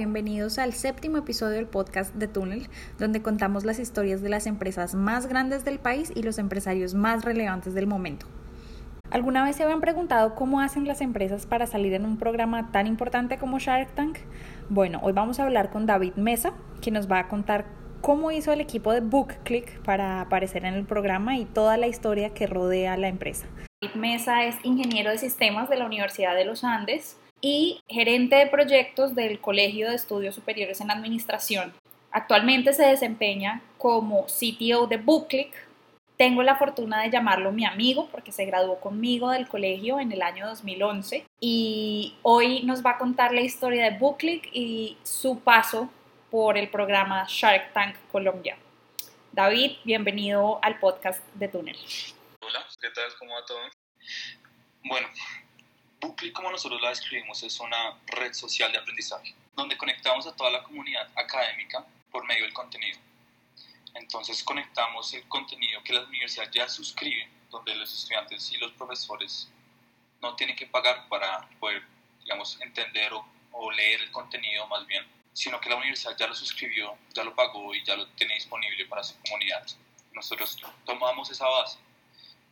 bienvenidos al séptimo episodio del podcast de Túnel, donde contamos las historias de las empresas más grandes del país y los empresarios más relevantes del momento. ¿Alguna vez se habían preguntado cómo hacen las empresas para salir en un programa tan importante como Shark Tank? Bueno, hoy vamos a hablar con David Mesa, que nos va a contar cómo hizo el equipo de BookClick para aparecer en el programa y toda la historia que rodea a la empresa. David Mesa es ingeniero de sistemas de la Universidad de los Andes y gerente de proyectos del Colegio de Estudios Superiores en Administración. Actualmente se desempeña como CTO de BookClick. Tengo la fortuna de llamarlo mi amigo porque se graduó conmigo del colegio en el año 2011 y hoy nos va a contar la historia de BookClick y su paso por el programa Shark Tank Colombia. David, bienvenido al podcast de Túnel. Hola, ¿qué tal? ¿Cómo va todo? Bueno, Bookly, como nosotros la describimos, es una red social de aprendizaje, donde conectamos a toda la comunidad académica por medio del contenido. Entonces conectamos el contenido que la universidad ya suscribe, donde los estudiantes y los profesores no tienen que pagar para poder, digamos, entender o, o leer el contenido más bien, sino que la universidad ya lo suscribió, ya lo pagó y ya lo tiene disponible para su comunidad. Nosotros tomamos esa base,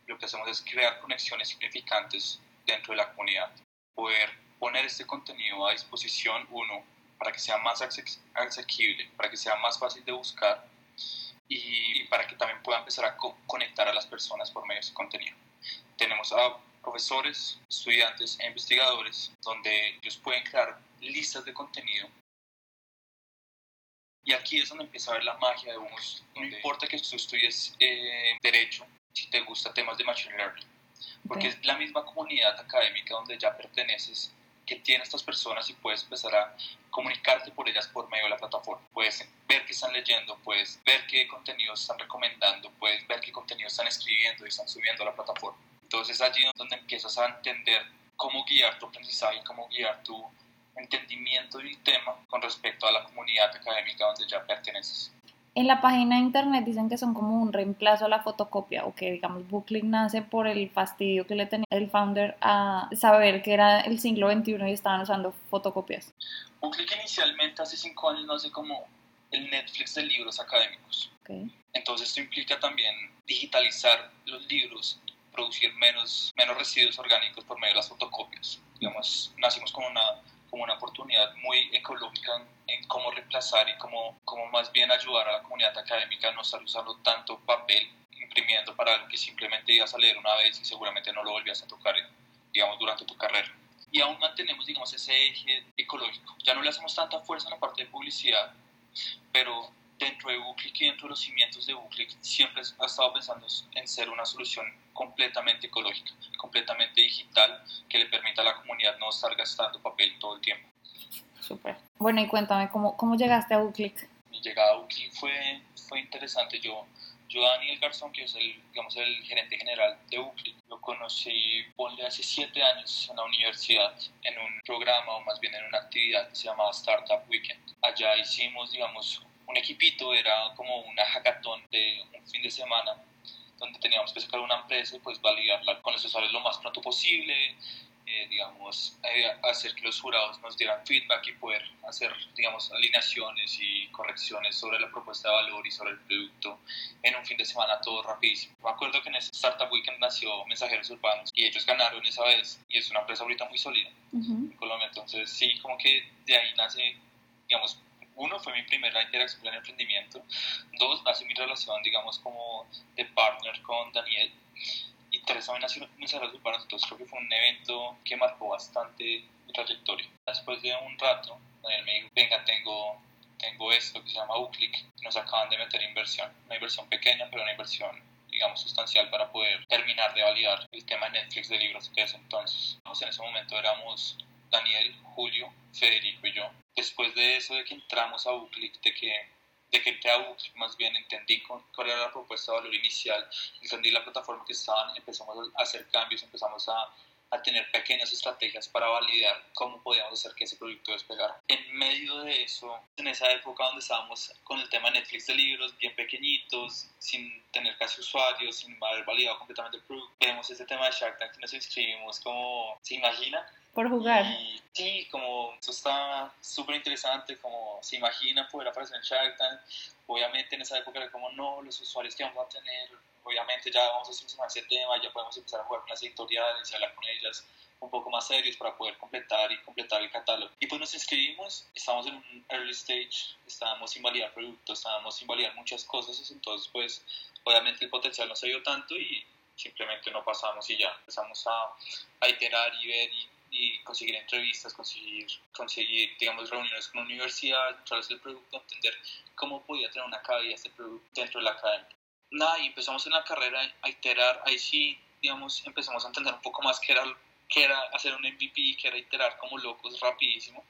lo que hacemos es crear conexiones significantes dentro de la comunidad. Poder poner este contenido a disposición, uno, para que sea más asequible, para que sea más fácil de buscar y para que también pueda empezar a conectar a las personas por medio de este contenido. Tenemos a profesores, estudiantes e investigadores donde ellos pueden crear listas de contenido y aquí es donde empieza a ver la magia de unos. No importa que tú estudies eh, derecho, si te gusta temas de machine learning, porque es la misma comunidad académica donde ya perteneces que tiene estas personas y puedes empezar a comunicarte por ellas por medio de la plataforma. Puedes ver qué están leyendo, puedes ver qué contenido están recomendando, puedes ver qué contenido están escribiendo y están subiendo a la plataforma. Entonces allí es donde empiezas a entender cómo guiar tu aprendizaje, cómo guiar tu entendimiento del tema con respecto a la comunidad académica donde ya perteneces. En la página de internet dicen que son como un reemplazo a la fotocopia o que digamos Booklet nace por el fastidio que le tenía el founder a saber que era el siglo XXI y estaban usando fotocopias. Booklet inicialmente hace cinco años nace como el Netflix de libros académicos. Entonces esto implica también digitalizar los libros producir menos, menos residuos orgánicos por medio de las fotocopias. Digamos, nacimos como una como una oportunidad muy ecológica en, cómo reemplazar y cómo, cómo más bien ayudar a la comunidad académica a no estar usando tanto papel imprimiendo para algo que simplemente ibas a leer una vez y seguramente no lo volvías a tocar, digamos, durante tu carrera. Y aún mantenemos, digamos, ese eje ecológico. Ya no le hacemos tanta fuerza en la parte de publicidad, pero dentro de Buclic y dentro de los cimientos de Buclic siempre ha estado pensando en ser una solución completamente ecológica, completamente digital, que le permita a la comunidad no estar gastando papel todo el tiempo. Súper. Bueno, y cuéntame, ¿cómo, cómo llegaste a Buclic? Mi llegada a Buclic fue, fue interesante. Yo, yo, Daniel Garzón, que es el, digamos, el gerente general de Buclic, lo conocí, ponle, hace siete años en la universidad, en un programa, o más bien en una actividad que se llamaba Startup Weekend. Allá hicimos, digamos, un equipito, era como una hackathon de un fin de semana donde teníamos que sacar una empresa y pues validarla con los usuarios lo más pronto posible, eh, digamos, hacer que los jurados nos dieran feedback y poder hacer, digamos, alineaciones y correcciones sobre la propuesta de valor y sobre el producto en un fin de semana todo rapidísimo. Me acuerdo que en ese Startup Weekend nació Mensajeros Urbanos y ellos ganaron esa vez y es una empresa ahorita muy sólida en Colombia, entonces sí, como que de ahí nace, digamos, uno, fue mi primera interacción con el emprendimiento. Dos, nace mi relación, digamos, como de partner con Daniel. Y tres, Mensajeros Urbanos. Entonces creo que fue un evento que marcó bastante mi trayectoria. Después de un rato, Daniel me dijo, venga, tengo, tengo esto que se llama Uclick. Nos acaban de meter inversión. Una inversión pequeña, pero una inversión digamos, sustancial para poder terminar de validar el tema de Netflix de libros que es entonces. En ese momento éramos Daniel, Julio, Federico y yo. Después de eso, de que entramos a Buclic, de que, de que entré a más bien entendí cuál era la propuesta de valor inicial, entendí la plataforma que estaban, empezamos a hacer cambios, empezamos a a tener pequeñas estrategias para validar cómo podíamos hacer que ese producto despegara. En medio de eso, en esa época donde estábamos con el tema de Netflix de libros, bien pequeñitos, sin tener casi usuarios, sin haber validado completamente el producto, vemos ese tema de Shark Tank y nos inscribimos como, ¿se imagina? Por jugar. sí, como eso está súper interesante, como se imagina poder aparecer en Shark Tank. Obviamente en esa época era como, no, los usuarios que vamos a tener, obviamente ya vamos a solucionar ese tema, ya podemos empezar a jugar con las editoriales y hablar con ellas un poco más serios para poder completar y completar el catálogo. Y pues nos inscribimos, estábamos en un early stage, estábamos sin validar productos, estábamos sin validar muchas cosas, entonces pues obviamente el potencial no se dio tanto y simplemente no pasamos y ya empezamos a, a iterar y ver y, conseguir entrevistas, conseguir, conseguir, digamos, reuniones con la universidad, el producto, entender cómo podía tener una cabida este producto dentro de la academia nada, y empezamos en la carrera a iterar, ahí sí, digamos, empezamos a entender un poco más qué era, qué era hacer un MVP, qué era iterar como locos rapidísimo.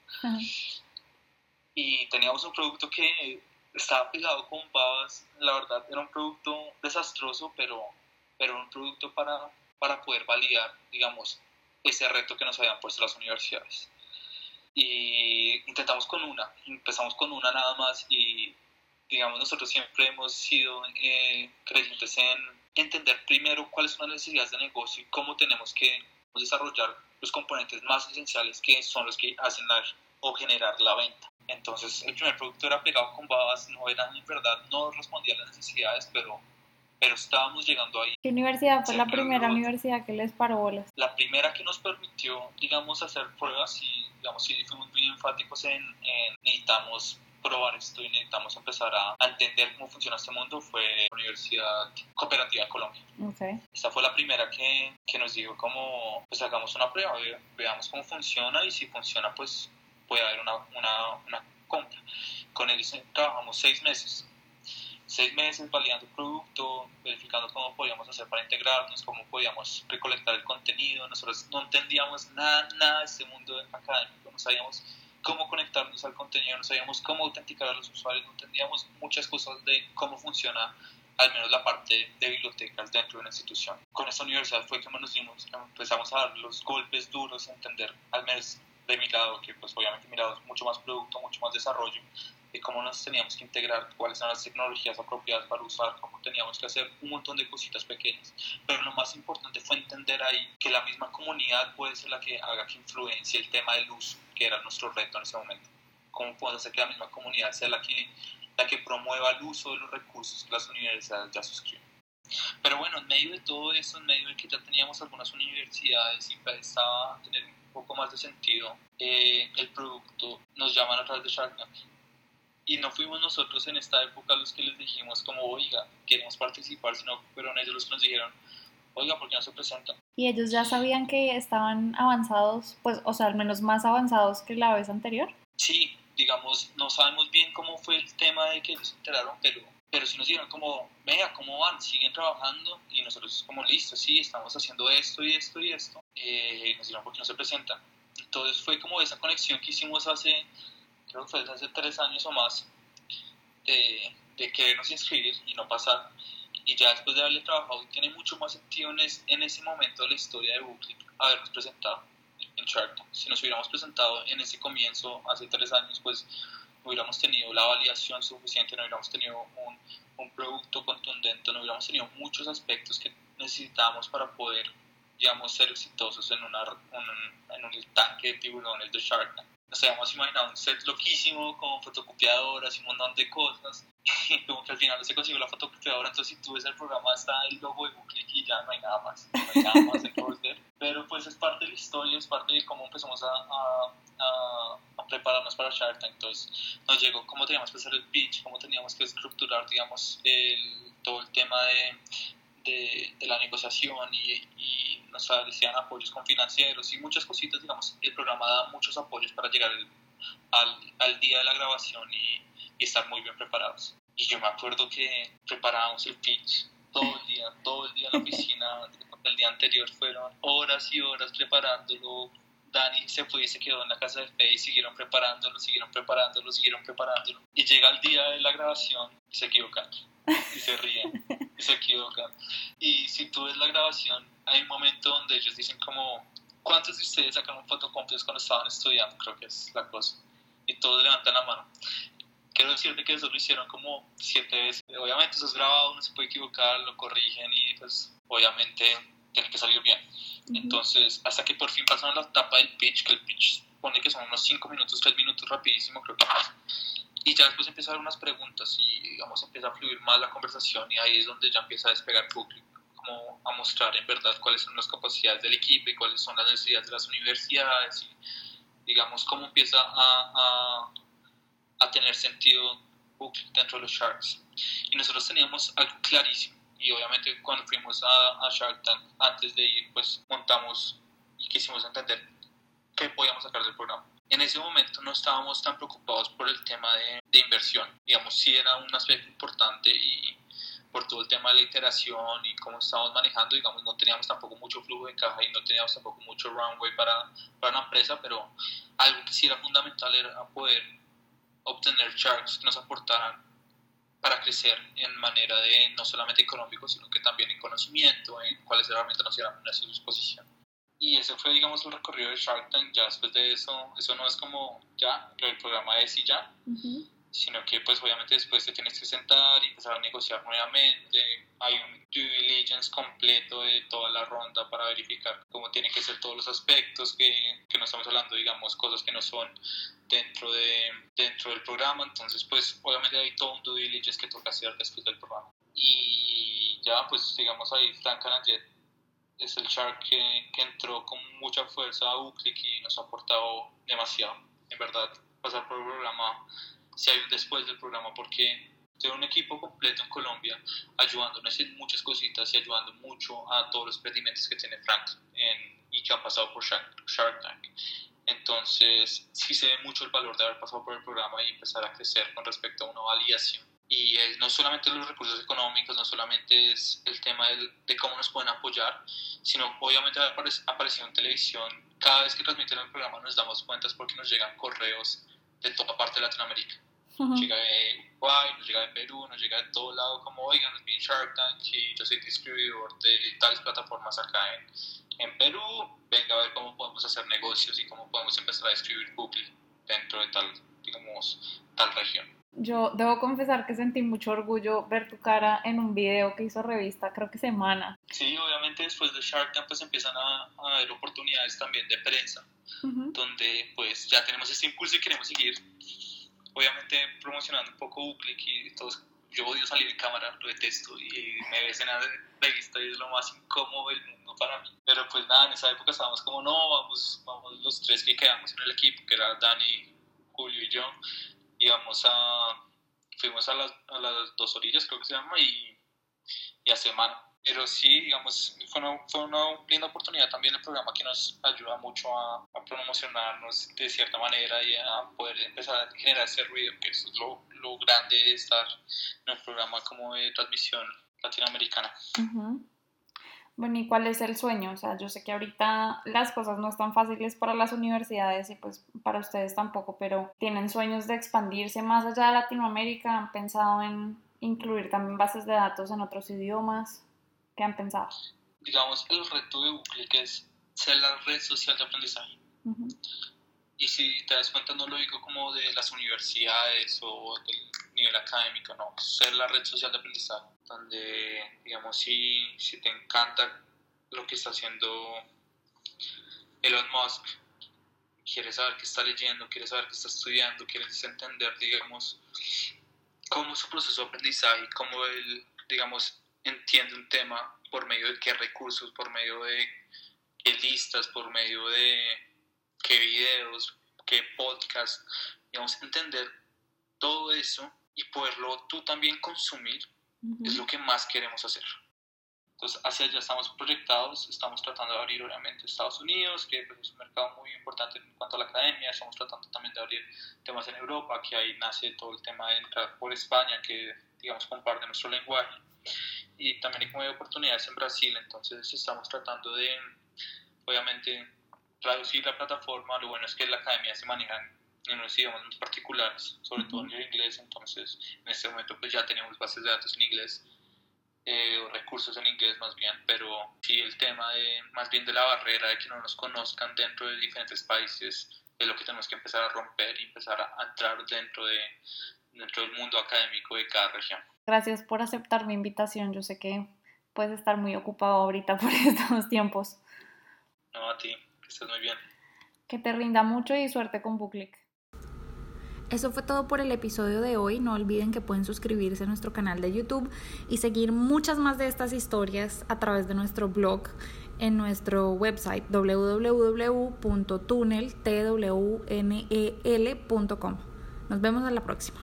Y teníamos un producto que estaba pegado con babas, la verdad era un producto desastroso, pero, pero un producto para, para poder validar, digamos, ese reto que nos habían puesto las universidades. Y intentamos con una, empezamos con una nada más y digamos, nosotros siempre hemos sido eh, creyentes en entender primero cuáles son las necesidades de negocio y cómo tenemos que desarrollar los componentes más esenciales que son los que hacen la, o generar la venta. Entonces, el primer producto era pegado con babas, no era en verdad, no respondía a las necesidades, pero, pero estábamos llegando ahí. ¿Qué universidad fue la primera universidad que les paró bolas? La primera que nos permitió, digamos, hacer pruebas y, digamos, sí fuimos muy enfáticos en, en necesitamos probar esto y necesitamos empezar a, entender cómo funciona este mundo fue la Universidad Cooperativa de Colombia. Okay. Esta fue la primera que, que nos dijo como, pues hagamos una prueba, veamos cómo funciona y si funciona pues puede haber una, una, una compra. Con él trabajamos seis meses seis meses validando el producto, verificando cómo podíamos hacer para integrarnos, cómo podíamos recolectar el contenido. Nosotros no entendíamos nada, nada de este mundo académico, no sabíamos cómo conectarnos al contenido, no sabíamos cómo autenticar a los usuarios, no entendíamos muchas cosas de cómo funciona al menos la parte de bibliotecas dentro de una institución. Con esta universidad fue que nos dimos, empezamos a dar los golpes duros, a entender, al menos de mi lado, que pues obviamente mi lado es mucho más producto, mucho más desarrollo, de cómo nos teníamos que integrar, cuáles eran las tecnologías apropiadas para usar, cómo teníamos que hacer un montón de cositas pequeñas. Pero lo más importante fue entender ahí que la misma comunidad puede ser la que haga que influencie el tema del uso, que era nuestro reto en ese momento. ¿Cómo podemos hacer que la misma comunidad sea la que, la que promueva el uso de los recursos que las universidades ya suscriben? Pero bueno, en medio de todo eso, en medio de que ya teníamos algunas universidades y empezaba a tener un poco más de sentido eh, el producto, nos llaman a través de Shark y no fuimos nosotros en esta época los que les dijimos como, oiga, queremos participar, sino fueron ellos los que nos dijeron, oiga, ¿por qué no se presentan? ¿Y ellos ya sabían que estaban avanzados, pues, o sea, al menos más avanzados que la vez anterior? Sí, digamos, no sabemos bien cómo fue el tema de que ellos se enteraron, pero, pero sí nos dijeron como, vea, ¿cómo van? ¿Siguen trabajando? Y nosotros como, listo, sí, estamos haciendo esto y esto y esto. Eh, nos dijeron, ¿por qué no se presentan? Entonces fue como esa conexión que hicimos hace creo que fue hace tres años o más, de, querernos inscribir y no pasar. Y ya después de haberle trabajado, tiene mucho más sentido en, ese momento de la historia de Booklet habernos presentado en Shark Si nos hubiéramos presentado en ese comienzo, hace tres años, pues no hubiéramos tenido la validación suficiente, no hubiéramos tenido un, producto contundente, no hubiéramos tenido muchos aspectos que necesitábamos para poder, digamos, ser exitosos en, una, un, en un tanque de tiburones de Shark nos habíamos imaginado un set loquísimo con fotocopiadoras y un montón de cosas. Y como que al final no se consiguió la fotocopiadora entonces si tú ves el programa está el logo de Google y ya no hay nada más no hay nada más en pero pues es parte de la historia es parte de cómo empezamos a, a, a, prepararnos para Shark Tank. Entonces nos llegó cómo teníamos que hacer el pitch cómo teníamos que estructurar digamos el, todo el tema de de, de, la negociación y, y nos decían apoyos con financieros y muchas cositas, digamos, el programa da muchos apoyos para llegar al, al, día de la grabación y, y, estar muy bien preparados. Y yo me acuerdo que preparábamos el pitch todo el día, todo el día en la oficina, el día anterior fueron horas y horas preparándolo. Dani se fue y se quedó en la casa de Fe y siguieron preparándolo, siguieron preparándolo, siguieron preparándolo. Y llega el día de la grabación y se equivocan y se ríen y se equivocan. Y si tú ves la grabación, hay un momento donde ellos dicen como, ¿cuántos de ustedes sacaron fotocopias cuando estaban estudiando? Creo que es la cosa. Y todos levantan la mano. Quiero decirte que eso lo hicieron como siete veces. Obviamente eso es grabado, uno se puede equivocar, lo corrigen y pues obviamente tiene que salir bien. Entonces, hasta que por fin pasaron la etapa del pitch, que el pitch pone que son unos 5 minutos, 3 minutos rapidísimo, creo que más. Y ya después empiezan unas preguntas y, digamos, empieza a fluir más la conversación y ahí es donde ya empieza a despegar público, como a mostrar en verdad cuáles son las capacidades del equipo y cuáles son las necesidades de las universidades y, digamos, cómo empieza a, a, a tener sentido dentro de los Sharks. Y nosotros teníamos algo clarísimo y obviamente cuando fuimos a, a Shark Tank, antes de ir, pues montamos y quisimos entender qué podíamos sacar del programa. En ese momento no estábamos tan preocupados por el tema de, inversión, digamos, sí era un aspecto importante y por todo el tema de la iteración y cómo estábamos manejando, digamos, no teníamos tampoco mucho flujo de caja y no teníamos tampoco mucho runway para, para una empresa, pero algo que sí era fundamental era poder obtener sharks que nos aportaran para crecer en manera de no solamente económico, sino que también en conocimiento, en cuáles herramientas nos iban a su disposición. Y ese fue, digamos, el recorrido de Shark Tank. Ya después de eso, eso no es como ya, el programa es y ya, sino que, pues, obviamente después te tienes que sentar y empezar a negociar nuevamente. Hay un due diligence completo de toda la ronda para verificar cómo tienen que ser todos los aspectos, que, que no estamos hablando, digamos, cosas que no son dentro, de, dentro del programa. Entonces, pues, obviamente hay todo un due diligence que toca hacer después del programa. Y ya, pues, digamos, ahí Frank Jet es el Shark que, que, entró con mucha fuerza a UCLIC y nos ha aportado demasiado. En verdad, pasar por el programa, si hay un después del programa, porque tengo un equipo completo en Colombia ayudándonos en muchas cositas y ayudando mucho a todos los emprendimientos que tiene Frank y que han pasado por Shark, Shark Tank. Entonces, sí se ve mucho el valor de haber pasado por el programa y empezar a crecer con respecto a una validación. Y no solamente los recursos económicos, no solamente es el tema de cómo nos pueden apoyar, sino obviamente haber aparecido en televisión. Cada vez que transmiten el programa nos damos cuenta porque nos llegan correos de toda parte de Latinoamérica. Llega de Uruguay, nos llega de Perú, nos llega de todo lado, como oigan, nos viene Shark Tank y yo soy distribuidor de tales plataformas acá en, en Perú, venga a ver cómo podemos hacer negocios y cómo podemos empezar a distribuir Google dentro de tal, digamos, tal región. Yo debo confesar que sentí mucho orgullo ver tu cara en un video que hizo revista, creo que semana. Sí, obviamente después de Shark Tank pues empiezan a, a haber oportunidades también de prensa, donde pues ya tenemos este impulso y queremos seguir, obviamente promocionando un poco Uclick y todos yo odio salir en cámara, lo detesto y me ves en la revista y es lo más incómodo del mundo para mí. Pero pues nada, en esa época estábamos como, no, vamos, vamos los tres que quedamos en el equipo, que era Dani, Julio y yo, íbamos a, fuimos a las, a las dos orillas, creo que se llama, y, y a semana. Pero sí, digamos, fue una, fue una linda oportunidad también el programa que nos ayuda mucho a, promocionarnos de cierta manera y a poder empezar a generar ese ruido, que eso es lo, lo grande de estar en un programa como de transmisión latinoamericana. Bueno, ¿y cuál es el sueño? O sea, yo sé que ahorita las cosas no están fáciles para las universidades y pues para ustedes tampoco, pero ¿tienen sueños de expandirse más allá de Latinoamérica? ¿Han pensado en incluir también bases de datos en otros idiomas? ¿Qué han pensado? Digamos, el reto de Google que es ser la red social de aprendizaje. Y si te das cuenta, no lo digo como de las universidades o del nivel académico, no, ser la red social de aprendizaje, donde, digamos, si, si te encanta lo que está haciendo Elon Musk, quieres saber qué está leyendo, quieres saber qué está estudiando, quieres entender, digamos, cómo es su proceso de aprendizaje, cómo él, digamos, entiende un tema por medio de qué recursos, por medio de qué listas, por medio de qué videos, qué podcast, digamos, entender todo eso y poderlo tú también consumir es lo que más queremos hacer. Entonces, hacia allá estamos proyectados, estamos tratando de abrir obviamente Estados Unidos, que pues, es un mercado muy importante en cuanto a la academia, estamos tratando también de abrir temas en Europa, que ahí nace todo el tema de entrar por España, que digamos comparte nuestro lenguaje y también hay como oportunidades en Brasil, entonces estamos tratando de, obviamente, traducir la plataforma, lo bueno es que la academia se maneja en unos idiomas muy particulares, sobre todo en el inglés, entonces en este momento pues ya tenemos bases de datos en inglés eh, recursos en inglés más bien, pero sí el tema de más bien de la barrera de que no nos conozcan dentro de diferentes países es lo que tenemos que empezar a romper y empezar a entrar dentro, de, dentro del mundo académico de cada región. Gracias por aceptar mi invitación. Yo sé que puedes estar muy ocupado ahorita por estos tiempos. No, a ti, que estés muy bien. Que te rinda mucho y suerte con Booklick. Eso fue todo por el episodio de hoy. No olviden que pueden suscribirse a nuestro canal de YouTube y seguir muchas más de estas historias a través de nuestro blog en nuestro website www.tunnel.com. Nos vemos en la próxima.